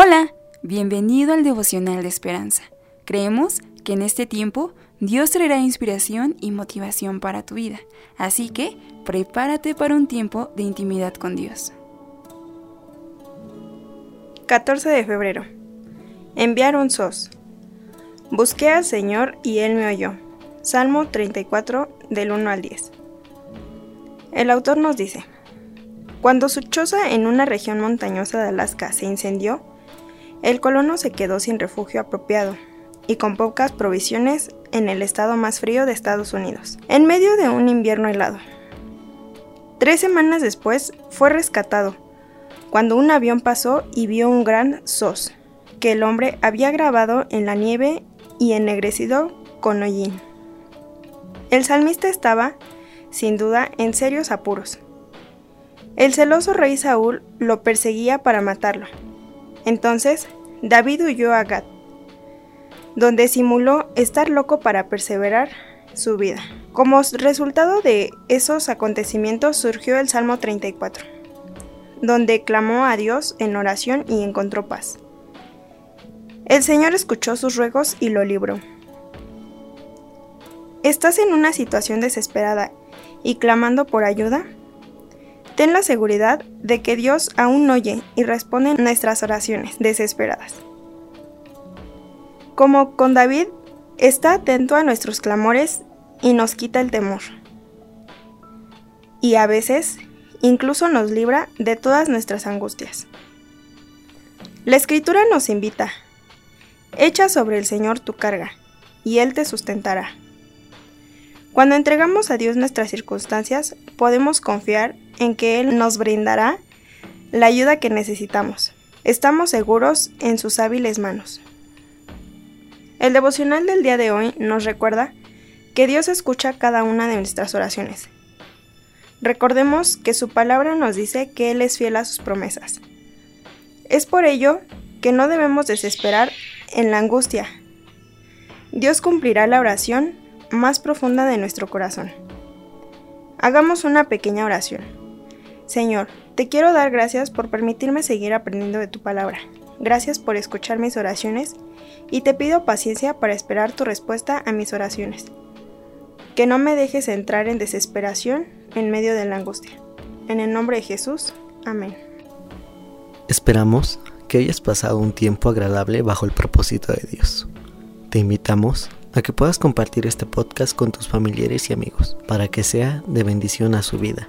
Hola, bienvenido al devocional de esperanza. Creemos que en este tiempo Dios traerá inspiración y motivación para tu vida, así que prepárate para un tiempo de intimidad con Dios. 14 de febrero. Enviar un sos. Busqué al Señor y Él me oyó. Salmo 34 del 1 al 10. El autor nos dice, Cuando su choza en una región montañosa de Alaska se incendió, el colono se quedó sin refugio apropiado y con pocas provisiones en el estado más frío de Estados Unidos, en medio de un invierno helado. Tres semanas después fue rescatado, cuando un avión pasó y vio un gran sos que el hombre había grabado en la nieve y ennegrecido con hollín. El salmista estaba, sin duda, en serios apuros. El celoso rey Saúl lo perseguía para matarlo, entonces David huyó a Gad, donde simuló estar loco para perseverar su vida. Como resultado de esos acontecimientos surgió el Salmo 34, donde clamó a Dios en oración y encontró paz. El Señor escuchó sus ruegos y lo libró. ¿Estás en una situación desesperada y clamando por ayuda? Ten la seguridad de que Dios aún oye y responde nuestras oraciones desesperadas. Como con David, está atento a nuestros clamores y nos quita el temor. Y a veces incluso nos libra de todas nuestras angustias. La escritura nos invita, echa sobre el Señor tu carga, y Él te sustentará. Cuando entregamos a Dios nuestras circunstancias, podemos confiar en que Él nos brindará la ayuda que necesitamos. Estamos seguros en sus hábiles manos. El devocional del día de hoy nos recuerda que Dios escucha cada una de nuestras oraciones. Recordemos que su palabra nos dice que Él es fiel a sus promesas. Es por ello que no debemos desesperar en la angustia. Dios cumplirá la oración más profunda de nuestro corazón. Hagamos una pequeña oración. Señor, te quiero dar gracias por permitirme seguir aprendiendo de tu palabra. Gracias por escuchar mis oraciones y te pido paciencia para esperar tu respuesta a mis oraciones. Que no me dejes entrar en desesperación en medio de la angustia. En el nombre de Jesús. Amén. Esperamos que hayas pasado un tiempo agradable bajo el propósito de Dios. Te invitamos a que puedas compartir este podcast con tus familiares y amigos para que sea de bendición a su vida.